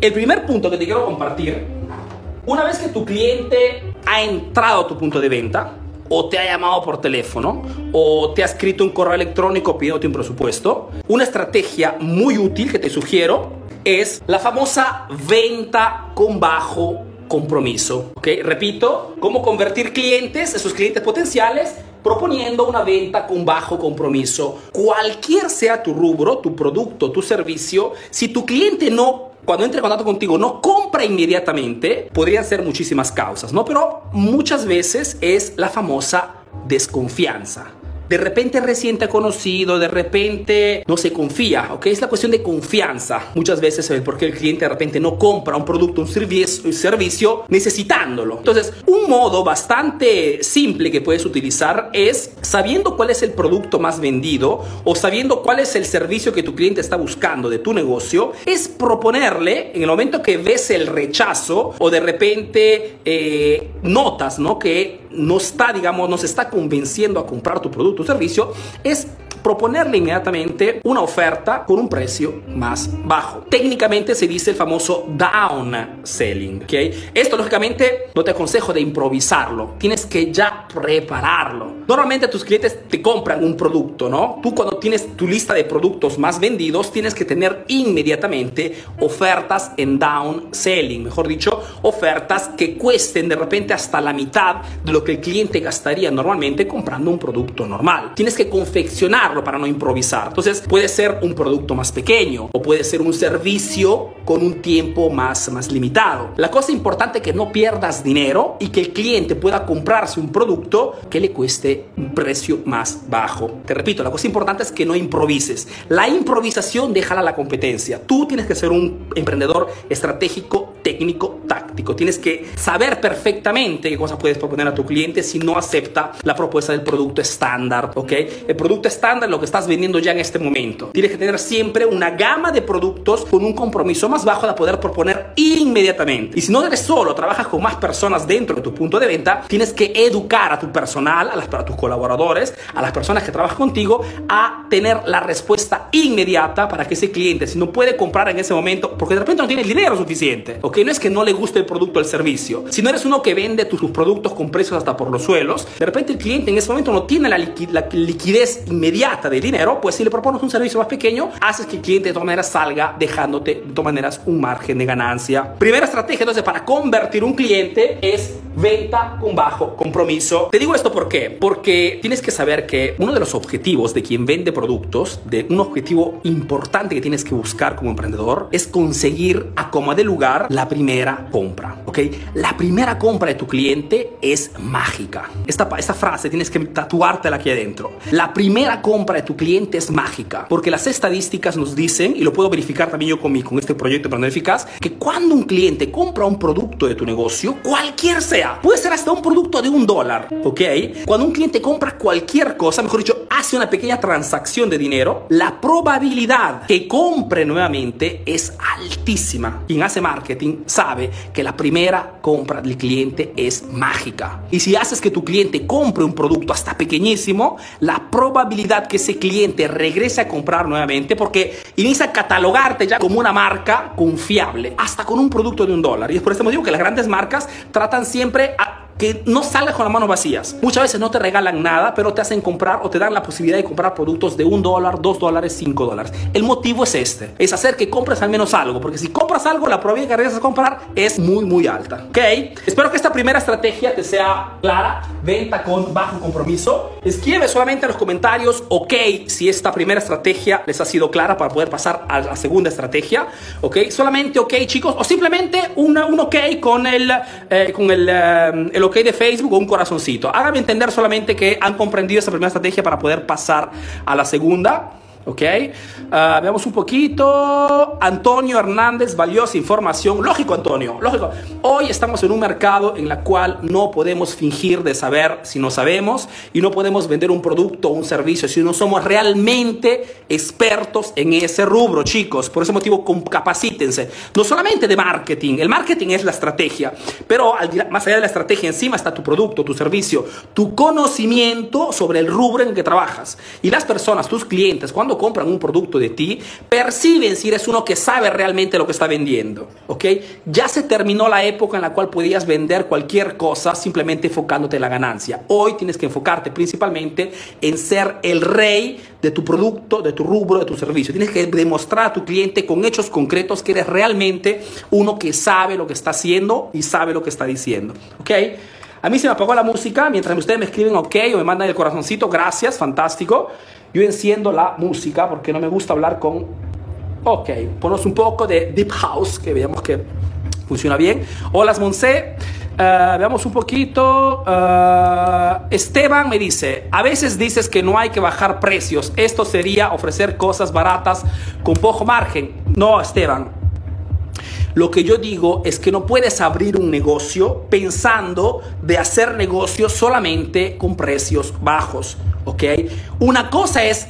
El primer punto que te quiero compartir, una vez que tu cliente ha entrado a tu punto de venta, o te ha llamado por teléfono, o te ha escrito un correo electrónico pidiéndote un presupuesto, una estrategia muy útil que te sugiero es la famosa venta con bajo compromiso. ¿ok? Repito, cómo convertir clientes, esos clientes potenciales, proponiendo una venta con bajo compromiso. Cualquier sea tu rubro, tu producto, tu servicio, si tu cliente no cuando entre en contacto contigo no compra inmediatamente, podrían ser muchísimas causas, ¿no? Pero muchas veces es la famosa desconfianza de repente recién te ha conocido, de repente no se confía, ¿ok? Es la cuestión de confianza. Muchas veces es porque el cliente de repente no compra un producto, un servicio, necesitándolo. Entonces, un modo bastante simple que puedes utilizar es sabiendo cuál es el producto más vendido o sabiendo cuál es el servicio que tu cliente está buscando de tu negocio, es proponerle en el momento que ves el rechazo o de repente eh, notas, ¿no? Que no está, digamos, no se está convenciendo a comprar tu producto o servicio, es proponerle inmediatamente una oferta con un precio más bajo. Técnicamente se dice el famoso down selling. ¿okay? Esto lógicamente no te aconsejo de improvisarlo, tienes que ya prepararlo. Normalmente tus clientes te compran un producto, ¿no? Tú cuando tienes tu lista de productos más vendidos tienes que tener inmediatamente ofertas en down selling, mejor dicho, ofertas que cuesten de repente hasta la mitad de lo que el cliente gastaría normalmente comprando un producto normal. Tienes que confeccionar para no improvisar. Entonces puede ser un producto más pequeño o puede ser un servicio con un tiempo más, más limitado. La cosa importante es que no pierdas dinero y que el cliente pueda comprarse un producto que le cueste un precio más bajo. Te repito, la cosa importante es que no improvises. La improvisación déjala a la competencia. Tú tienes que ser un emprendedor estratégico, técnico, táctico. Tienes que saber perfectamente qué cosas puedes proponer a tu cliente si no acepta la propuesta del producto estándar, ¿ok? El producto estándar lo que estás vendiendo ya en este momento. Tienes que tener siempre una gama de productos con un compromiso más bajo de poder proponer inmediatamente. Y si no eres solo, trabajas con más personas dentro de tu punto de venta, tienes que educar a tu personal, a, las, a tus colaboradores, a las personas que trabajan contigo, a tener la respuesta inmediata para que ese cliente, si no puede comprar en ese momento, porque de repente no tiene el dinero suficiente, ok, no es que no le guste el producto o el servicio, si no eres uno que vende tus, productos con precios hasta por los suelos, de repente el cliente en ese momento no tiene la, la liquidez inmediata de dinero, pues si le propones un servicio más pequeño, haces que el cliente de todas maneras salga dejándote de todas maneras un margen de ganancia. Primera estrategia entonces para convertir un cliente es venta con bajo compromiso. Te digo esto por qué? Porque tienes que saber que uno de los objetivos de quien vende productos, de un objetivo importante que tienes que buscar como emprendedor, es conseguir a como de lugar la primera compra, ¿ok? La primera compra de tu cliente es mágica. Esta, esta frase tienes que tatuártela aquí adentro. La primera compra de tu cliente es mágica, porque las estadísticas nos dicen, y lo puedo verificar también yo con, mi, con este proyecto de Emprendedor Eficaz, que cuando un cliente compra un producto de tu negocio, cualquier sea, Puede ser hasta un producto de un dólar, ¿ok? Cuando un cliente compra cualquier cosa, mejor dicho, hace una pequeña transacción de dinero, la probabilidad que compre nuevamente es altísima. Quien hace marketing sabe que la primera compra del cliente es mágica. Y si haces que tu cliente compre un producto hasta pequeñísimo, la probabilidad que ese cliente regrese a comprar nuevamente, porque inicia a catalogarte ya como una marca confiable, hasta con un producto de un dólar. Y es por este motivo que las grandes marcas tratan siempre que no salgas con las manos vacías. Muchas veces no te regalan nada, pero te hacen comprar o te dan la posibilidad de comprar productos de un dólar, dos dólares, cinco dólares. El motivo es este, es hacer que compres al menos algo, porque si compras algo, la probabilidad que regreses a comprar es muy, muy alta. ¿Ok? Espero que esta primera estrategia te sea clara. Venta con bajo compromiso. Escribe solamente en los comentarios, ok, si esta primera estrategia les ha sido clara para poder pasar a la segunda estrategia. ¿Ok? Solamente ok, chicos, o simplemente una, un ok con el, eh, con el, eh, el ok de Facebook o un corazoncito. Hágame entender solamente que han comprendido esa primera estrategia para poder pasar a la segunda. ¿Ok? Uh, veamos un poquito. Antonio Hernández, valiosa información. Lógico, Antonio, lógico. Hoy estamos en un mercado en el cual no podemos fingir de saber si no sabemos y no podemos vender un producto o un servicio si no somos realmente expertos en ese rubro, chicos. Por ese motivo, capacítense. No solamente de marketing. El marketing es la estrategia, pero más allá de la estrategia encima está tu producto, tu servicio, tu conocimiento sobre el rubro en que trabajas. Y las personas, tus clientes, cuando cuando compran un producto de ti, perciben si eres uno que sabe realmente lo que está vendiendo. ¿Ok? Ya se terminó la época en la cual podías vender cualquier cosa simplemente enfocándote en la ganancia. Hoy tienes que enfocarte principalmente en ser el rey de tu producto, de tu rubro, de tu servicio. Tienes que demostrar a tu cliente con hechos concretos que eres realmente uno que sabe lo que está haciendo y sabe lo que está diciendo. ¿Ok? A mí se me apagó la música mientras ustedes me escriben ok o me mandan el corazoncito, gracias, fantástico. Yo enciendo la música porque no me gusta hablar con... Ok, ponemos un poco de Deep House, que veamos que funciona bien. Hola, Monse. Uh, veamos un poquito. Uh, Esteban me dice, a veces dices que no hay que bajar precios. Esto sería ofrecer cosas baratas con poco margen. No, Esteban. Lo que yo digo es que no puedes abrir un negocio pensando de hacer negocios solamente con precios bajos, ¿ok? Una cosa es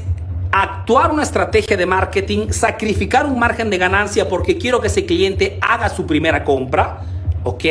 actuar una estrategia de marketing, sacrificar un margen de ganancia porque quiero que ese cliente haga su primera compra, ¿ok?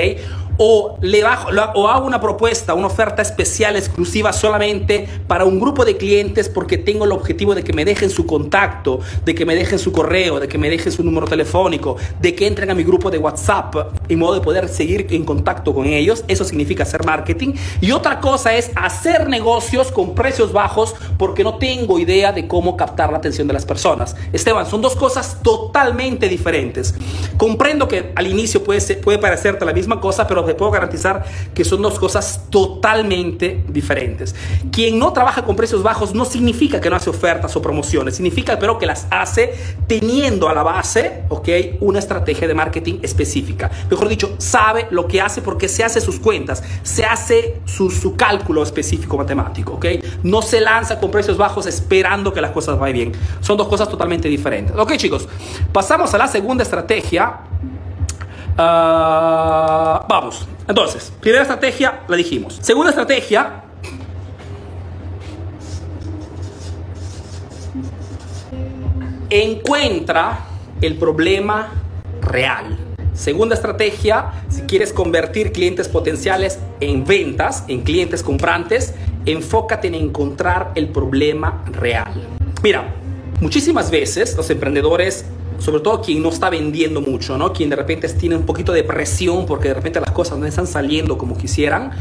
O, le bajo, o hago una propuesta, una oferta especial exclusiva solamente para un grupo de clientes porque tengo el objetivo de que me dejen su contacto, de que me dejen su correo, de que me dejen su número telefónico, de que entren a mi grupo de WhatsApp en modo de poder seguir en contacto con ellos. Eso significa hacer marketing. Y otra cosa es hacer negocios con precios bajos porque no tengo idea de cómo captar la atención de las personas. Esteban, son dos cosas totalmente diferentes. Comprendo que al inicio puede, puede parecerte la misma cosa, pero te puedo garantizar que son dos cosas totalmente diferentes. Quien no trabaja con precios bajos no significa que no hace ofertas o promociones, significa pero que las hace teniendo a la base, ¿ok? Una estrategia de marketing específica. Mejor dicho, sabe lo que hace porque se hace sus cuentas, se hace su, su cálculo específico matemático, ¿ok? No se lanza con precios bajos esperando que las cosas vayan bien. Son dos cosas totalmente diferentes. Ok, chicos, pasamos a la segunda estrategia Uh, vamos. Entonces, primera estrategia, la dijimos. Segunda estrategia. Encuentra el problema real. Segunda estrategia, si quieres convertir clientes potenciales en ventas, en clientes comprantes, enfócate en encontrar el problema real. Mira, muchísimas veces los emprendedores sobre todo quien no está vendiendo mucho, ¿no? Quien de repente tiene un poquito de presión porque de repente las cosas no están saliendo como quisieran,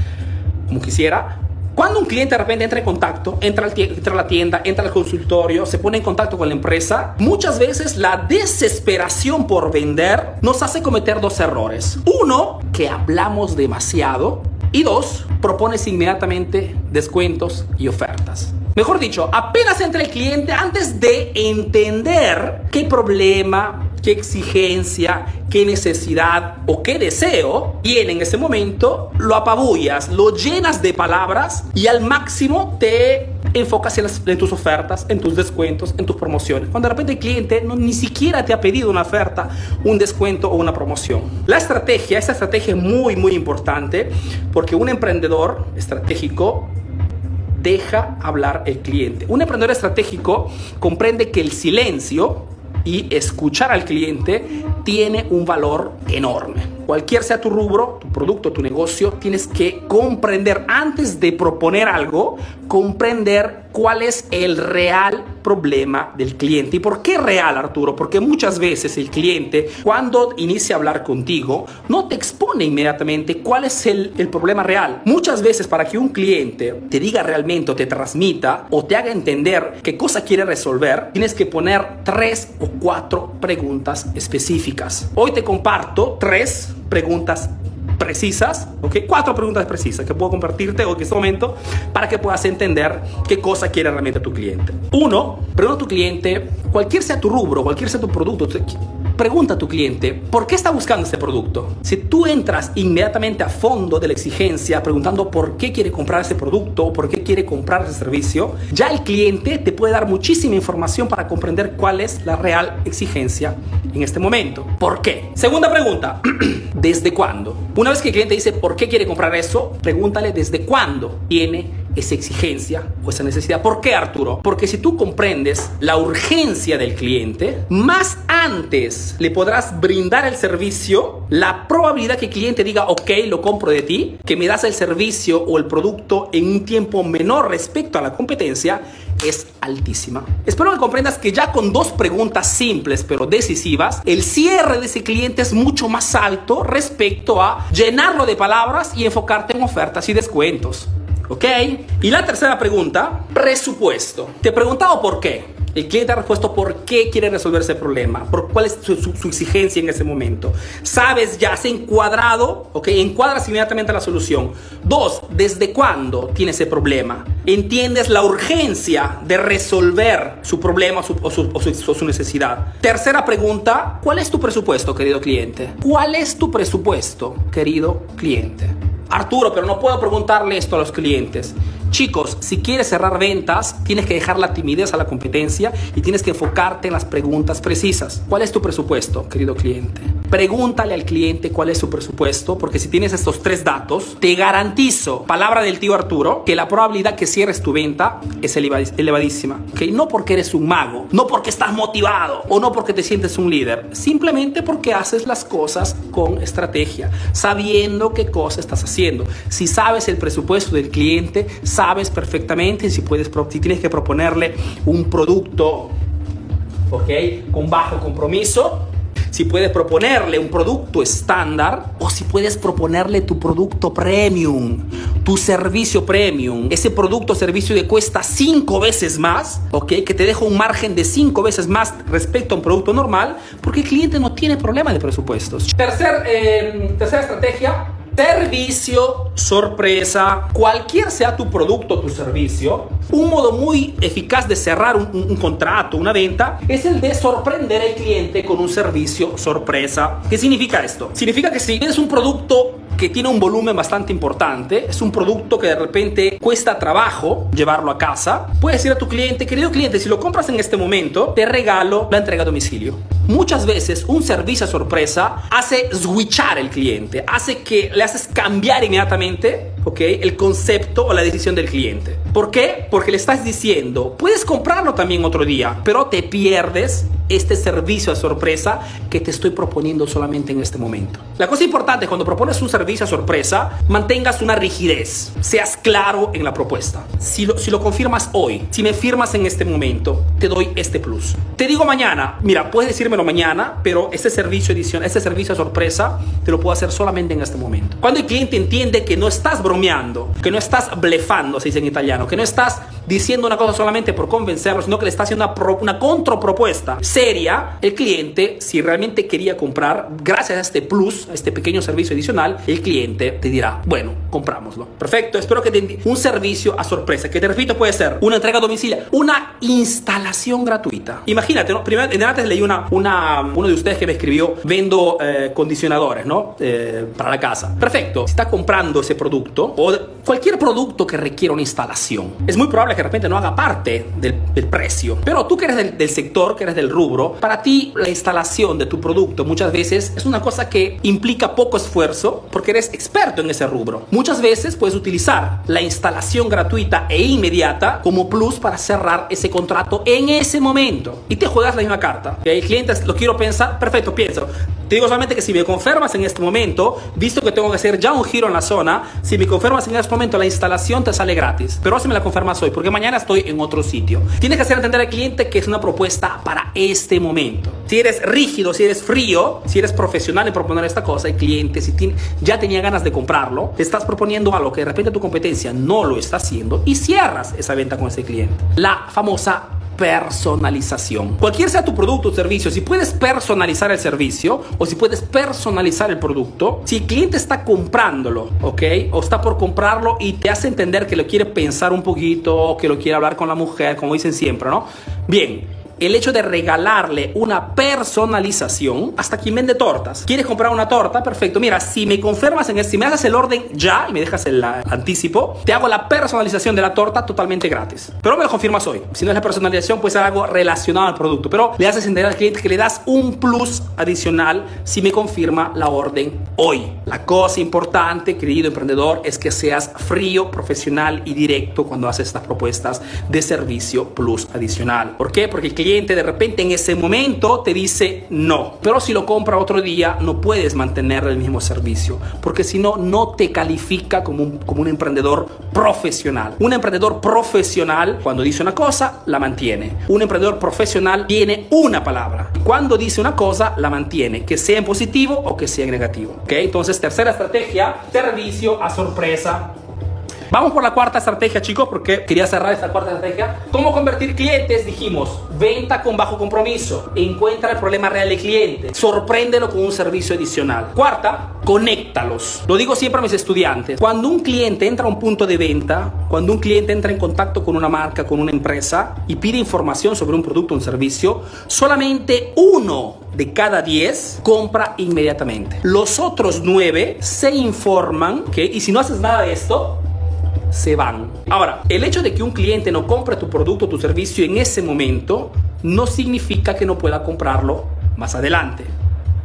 como quisiera. Cuando un cliente de repente entra en contacto, entra, entra a la tienda, entra al consultorio, se pone en contacto con la empresa, muchas veces la desesperación por vender nos hace cometer dos errores. Uno, que hablamos demasiado. Y dos, propones inmediatamente descuentos y ofertas. Mejor dicho, apenas entra el cliente antes de entender qué problema, qué exigencia, qué necesidad o qué deseo tiene en ese momento, lo apabullas, lo llenas de palabras y al máximo te enfocas en, tus ofertas, en tus descuentos, en tus promociones. Cuando de repente el cliente no, ni siquiera te ha pedido una oferta, un descuento o una promoción. La estrategia, esta estrategia es muy, muy importante porque un emprendedor estratégico deja hablar el cliente. Un emprendedor estratégico comprende que el silencio y escuchar al cliente tiene un valor enorme cualquier sea tu rubro, tu producto, tu negocio, tienes que comprender antes de proponer algo, comprender cuál es el real problema del cliente. ¿Y por qué real, Arturo? Porque muchas veces el cliente, cuando inicia a hablar contigo, no te expone inmediatamente cuál es el, el problema real. Muchas veces para que un cliente te diga realmente o te transmita o te haga entender qué cosa quiere resolver, tienes que poner tres o cuatro preguntas específicas. Hoy te comparto tres preguntas precisas, ¿ok? Cuatro preguntas precisas que puedo compartirte en este momento para que puedas entender qué cosa quiere realmente tu cliente. Uno, pregunta a tu cliente, cualquier sea tu rubro, cualquier sea tu producto, pregunta a tu cliente, ¿por qué está buscando este producto? Si tú entras inmediatamente a fondo de la exigencia preguntando por qué quiere comprar ese producto o por qué quiere comprar ese servicio, ya el cliente te puede dar muchísima información para comprender cuál es la real exigencia en este momento. ¿Por qué? Segunda pregunta, ¿desde cuándo? Una vez que el cliente dice por qué quiere comprar eso, pregúntale desde cuándo tiene esa exigencia o esa necesidad. ¿Por qué, Arturo? Porque si tú comprendes la urgencia del cliente, más antes le podrás brindar el servicio, la probabilidad que el cliente diga, ok, lo compro de ti, que me das el servicio o el producto en un tiempo menor respecto a la competencia, es altísima. Espero que comprendas que ya con dos preguntas simples pero decisivas, el cierre de ese cliente es mucho más alto respecto a llenarlo de palabras y enfocarte en ofertas y descuentos. ¿Ok? Y la tercera pregunta, presupuesto. Te he preguntado por qué. El cliente ha respuesto por qué quiere resolver ese problema, por cuál es su, exigencia en ese momento. Sabes, ya has encuadrado, ok, encuadras inmediatamente la solución. Dos, ¿desde cuándo tiene ese problema? Entiendes la urgencia de resolver su problema o o su necesidad. Tercera pregunta, ¿cuál es tu presupuesto, querido cliente? ¿Cuál es tu presupuesto, querido cliente? Arturo, pero no puedo preguntarle esto a los clientes. Chicos, si quieres cerrar ventas, tienes que dejar la timidez a la competencia y tienes que enfocarte en las preguntas precisas. ¿Cuál es tu presupuesto, querido cliente? Pregúntale al cliente cuál es su presupuesto, porque si tienes estos tres datos, te garantizo, palabra del tío Arturo, que la probabilidad que cierres tu venta es elevadísima. ¿okay? No porque eres un mago, no porque estás motivado o no porque te sientes un líder, simplemente porque haces las cosas con estrategia, sabiendo qué cosa estás haciendo. Si sabes el presupuesto del cliente, sabes perfectamente si, puedes, si tienes que proponerle un producto ¿okay? con bajo compromiso, si puedes proponerle un producto estándar o si puedes proponerle tu producto premium, tu servicio premium, ese producto o servicio que cuesta cinco veces más, ¿ok? Que te deja un margen de cinco veces más respecto a un producto normal, porque el cliente no tiene problema de presupuestos. Tercer, eh, tercera estrategia, servicio sorpresa, cualquier sea tu producto o tu servicio, un modo muy eficaz de cerrar un, contrato, una venta, es el de sorprender al cliente con un servicio sorpresa. ¿Qué significa esto? Significa que si tienes un producto que tiene un volumen bastante importante, es un producto que de repente cuesta trabajo llevarlo a casa, puedes decir a tu cliente, querido cliente, si lo compras en este momento, te regalo la entrega a domicilio. Muchas veces un servicio a sorpresa hace switchar el cliente, hace que le haces cambiar inmediatamente ¿okay? el concepto o la decisión del cliente. ¿Por qué? Porque le estás diciendo, puedes comprarlo también otro día, pero te pierdes este servicio a sorpresa que te estoy proponiendo solamente en este momento. La cosa importante es cuando propones un servicio a sorpresa, mantengas una rigidez, seas claro en la propuesta. Si lo, si lo confirmas hoy, si me firmas en este momento, te doy este plus. Te digo mañana, mira, puedes decírmelo mañana, pero este servicio edición, este servicio a sorpresa, te lo puedo hacer solamente en este momento. Cuando el cliente entiende que no estás bromeando, que no estás blefando, se dice en italiano, que no estás diciendo una cosa solamente por convencerlo, sino que le estás haciendo una, una contrapropuesta seria, el cliente, si realmente quería comprar, gracias a este plus, a este pequeño servicio adicional, el cliente te dirá, bueno, comprámoslo. Perfecto, espero que te un servicio a sorpresa, que te repito puede ser una entrega a domicilio, una instalación gratuita. Imagínate, ¿no? Primero, antes leí una, una, uno de ustedes que me escribió, vendo eh, condicionadores, ¿no? Eh, para la casa. Perfecto, si está comprando ese producto o cualquier producto que requiera una instalación, es muy probable que de repente no haga parte del, precio. Pero tú que eres del, del, sector, que eres del rubro, para ti la instalación de tu producto muchas veces es una cosa que implica poco esfuerzo porque eres experto en ese rubro. Muchas veces puedes utilizar la instalación gratuita e inmediata como plus para cerrar ese contrato en ese momento. Y te juegas la misma carta. Y hay clientes, lo quiero pensar, perfecto, pienso. Te digo solamente que si me confirmas en este momento, visto que tengo que hacer ya un giro en la zona, si me confirmas en este momento la instalación te sale gratis. Pero si me la confirmas hoy, porque mañana estoy en otro sitio. Tienes que hacer entender al cliente que es una propuesta para este momento. Si eres rígido, si eres frío, si eres profesional en proponer esta cosa, el cliente si tiene, ya tenía ganas de comprarlo, te estás proponiendo algo que de repente tu competencia no lo está haciendo y cierras esa venta con ese cliente. La famosa personalización. Cualquier sea tu producto o servicio, si puedes personalizar el servicio o si puedes personalizar el producto, si el cliente está comprándolo, ¿ok? O está por comprarlo y te hace entender que lo quiere pensar un poquito o que lo quiere hablar con la mujer, como dicen siempre, ¿no? Bien, el hecho de regalarle una personalización, hasta quien vende tortas. ¿Quieres comprar una torta? Perfecto. Mira, si me confirmas en el, si me haces el orden ya y me dejas el anticipo, te hago la personalización de la torta totalmente gratis. Pero me lo confirmas hoy. Si no es la personalización, pues algo relacionado al producto. Pero le haces entender al cliente que le das un plus adicional si me confirma la orden hoy. La cosa importante, querido emprendedor, es que seas frío, profesional y directo cuando haces estas propuestas de servicio plus adicional. ¿Por qué? Porque el cliente de repente en ese momento te dice no. Pero si lo compra otro día, no puedes mantener el mismo servicio. Porque si no, no te califica como un, como un emprendedor profesional. Un emprendedor profesional, cuando dice una cosa, la mantiene. Un emprendedor profesional tiene una palabra. Cuando dice una cosa, la mantiene, que sea en positivo o que sea en negativo. ¿Ok? Entonces, tercera estrategia, servicio a sorpresa. Vamos por la cuarta estrategia, chicos, porque quería cerrar esta cuarta estrategia. ¿Cómo convertir clientes? Dijimos, venta con bajo compromiso. Encuentra el problema real del cliente. Sorpréndelo con un servicio adicional. Cuarta, conéctalos. Lo digo siempre a mis estudiantes. Cuando un cliente entra a un punto de venta, cuando un cliente entra en contacto con una marca, con una empresa y pide información sobre un producto o un servicio, solamente uno de cada diez compra inmediatamente. Los otros nueve se informan, que y si no haces nada de esto, se van. Ahora, el hecho de que un cliente no compre tu producto o tu servicio en ese momento no significa que no pueda comprarlo más adelante.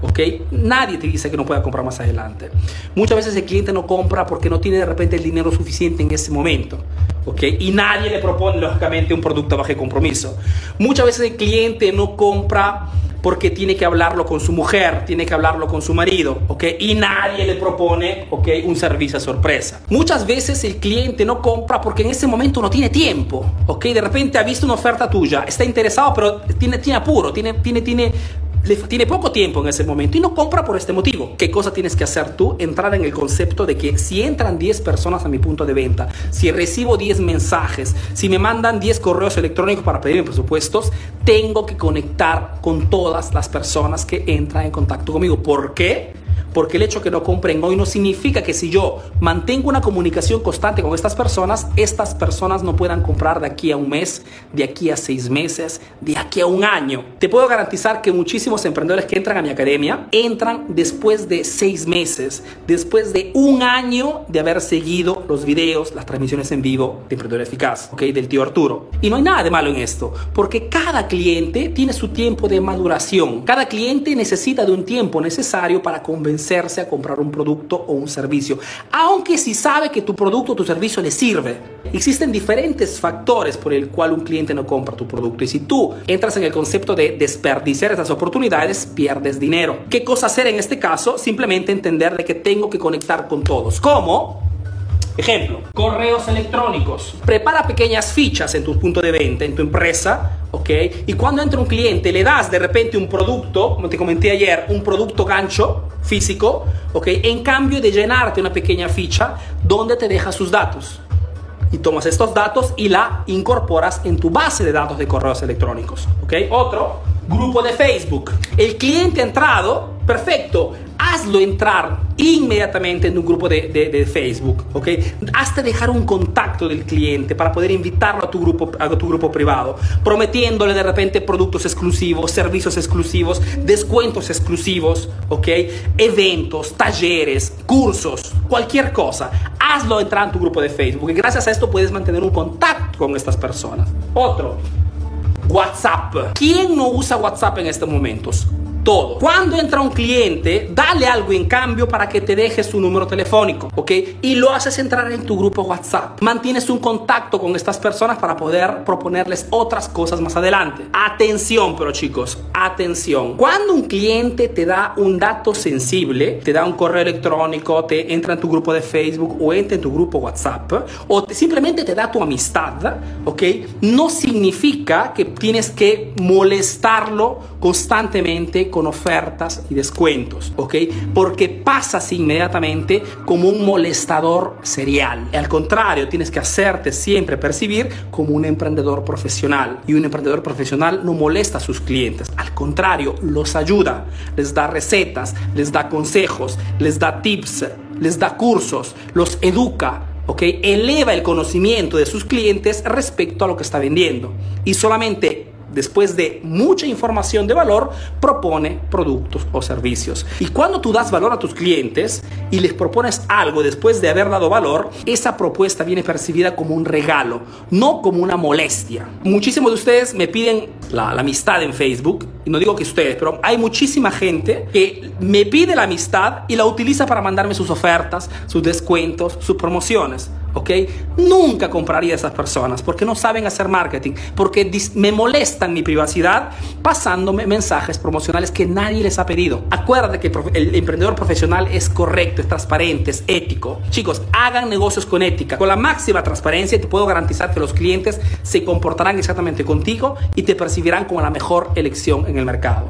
¿ok? Nadie te dice que no pueda comprar más adelante. Muchas veces el cliente no compra porque no tiene de repente el dinero suficiente en ese momento, ¿ok? Y nadie le propone, lógicamente, un producto bajo compromiso. Muchas veces el cliente no compra porque tiene que hablarlo con su mujer, tiene que hablarlo con su marido, ¿ok? Y nadie le propone, ¿ok? Un servicio a sorpresa. Muchas veces el cliente no compra porque en ese momento no tiene tiempo, ¿ok? De repente ha visto una oferta tuya, está interesado, pero tiene, tiene apuro, tiene, tiene, tiene tiene poco tiempo en ese momento y no compra por este motivo. ¿Qué cosa tienes que hacer tú? Entrar en el concepto de que si entran 10 personas a mi punto de venta, si recibo 10 mensajes, si me mandan 10 correos electrónicos para pedirme presupuestos, tengo que conectar con todas las personas que entran en contacto conmigo. ¿Por qué? Porque el hecho que no compren hoy no significa que si yo mantengo una comunicación constante con estas personas, estas personas no puedan comprar de aquí a un mes, de aquí a seis meses, de aquí a un año. Te puedo garantizar que muchísimos emprendedores que entran a mi academia entran después de seis meses, después de un año de haber seguido los videos, las transmisiones en vivo de Emprendedor Eficaz, ¿ok? Del tío Arturo. Y no hay nada de malo en esto, porque cada cliente tiene su tiempo de maduración. Cada cliente necesita de un tiempo necesario para convencer a comprar un producto o un servicio, aunque si sabe que tu producto o tu servicio le sirve. Existen diferentes factores por el cual un cliente no compra tu producto y si tú entras en el concepto de desperdiciar esas oportunidades, pierdes dinero. ¿Qué cosa hacer en este caso? Simplemente entender de que tengo que conectar con todos. ¿Cómo? Ejemplo, correos electrónicos. Prepara pequeñas fichas en tu punto de venta, en tu empresa, ¿ok? Y cuando entra un cliente, le das de repente un producto, como te comenté ayer, un producto gancho físico, ¿ok? En cambio de llenarte una pequeña ficha donde te deja sus datos. Y tomas estos datos y la incorporas en tu base de datos de correos electrónicos, ¿ok? Otro, grupo de Facebook. El cliente ha entrado, perfecto, hazlo entrar inmediatamente en un grupo de, Facebook, ¿ok? Hasta dejar un contacto del cliente para poder invitarlo a tu, grupo, a tu grupo privado, prometiéndole de repente productos exclusivos, servicios exclusivos, descuentos exclusivos, ¿ok? Eventos, talleres, cursos, cualquier cosa. Hazlo entrar en tu grupo de Facebook y gracias a esto puedes mantener un contacto con estas personas. Otro, WhatsApp. ¿Quién no usa WhatsApp en estos momentos? Todo. Cuando entra un cliente, dale algo en cambio para que te deje su número telefónico, ¿ok? Y lo haces entrar en tu grupo WhatsApp. Mantienes un contacto con estas personas para poder proponerles otras cosas más adelante. Atención, pero chicos, atención. Cuando un cliente te da un dato sensible, te da un correo electrónico, te entra en tu grupo de Facebook o entra en tu grupo WhatsApp, o simplemente te da tu amistad, ¿ok? No significa que tienes que molestarlo constantemente con ofertas y descuentos, ¿ok? Porque pasas inmediatamente como un molestador serial. Al contrario, tienes que hacerte siempre percibir como un emprendedor profesional. Y un emprendedor profesional no molesta a sus clientes. Al contrario, los ayuda, les da recetas, les da consejos, les da tips, les da cursos, los educa, ¿ok? Eleva el conocimiento de sus clientes respecto a lo que está vendiendo. Y solamente después de mucha información de valor, propone productos o servicios. Y cuando tú das valor a tus clientes y les propones algo después de haber dado valor, esa propuesta viene percibida como un regalo, no como una molestia. Muchísimos de ustedes me piden la, amistad en Facebook, y no digo que ustedes, pero hay muchísima gente que me pide la amistad y la utiliza para mandarme sus ofertas, sus descuentos, sus promociones. ¿Ok? Nunca compraría a esas personas porque no saben hacer marketing, porque me molestan mi privacidad pasándome mensajes promocionales que nadie les ha pedido. Acuérdate que el emprendedor profesional es correcto, es transparente, es ético. Chicos, hagan negocios con ética, con la máxima transparencia y te puedo garantizar que los clientes se comportarán exactamente contigo y te percibirán como la mejor elección en el mercado.